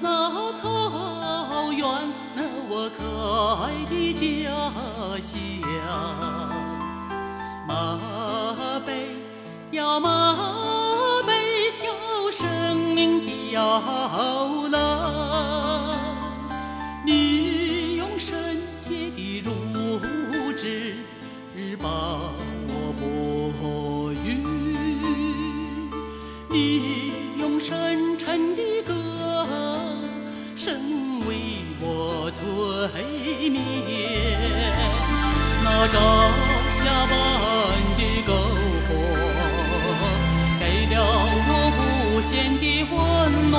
那草原，那我可爱的家乡。马背呀马背，摇生命的摇篮。你用圣洁的乳汁把我哺育，你用深沉的声为我催眠。那朝霞般的篝火，给了我无限的温暖。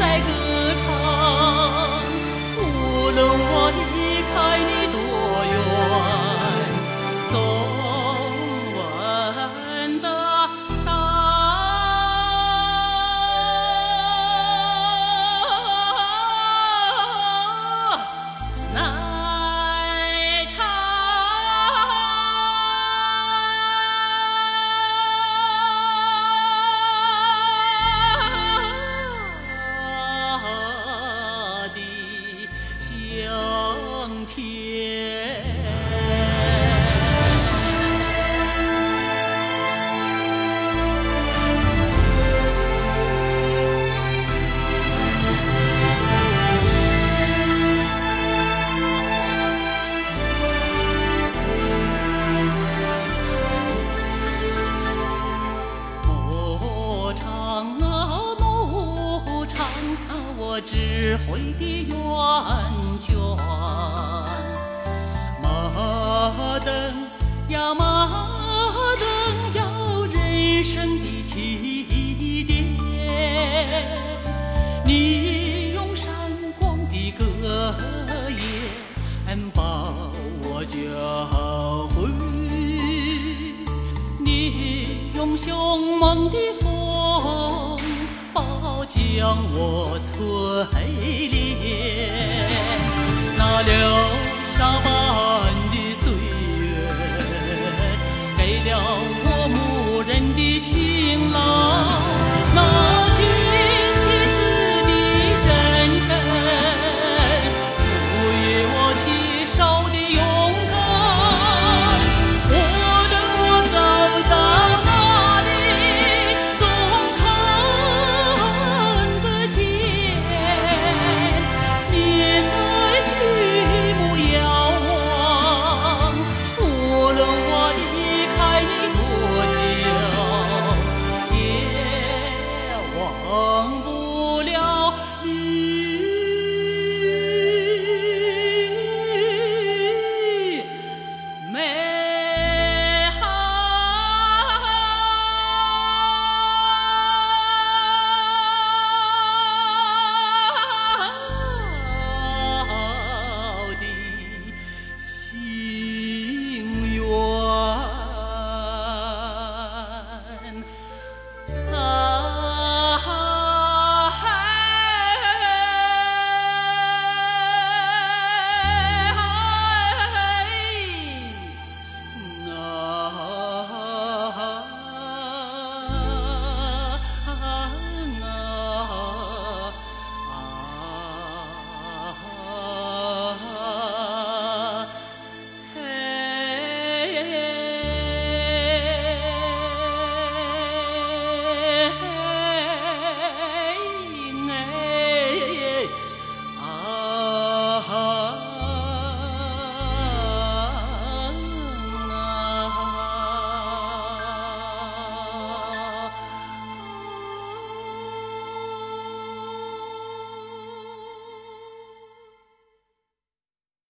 在歌智慧的源泉。马灯呀，马灯要人生的起点。你用闪光的歌言把我教会。你用凶猛的风将我淬炼，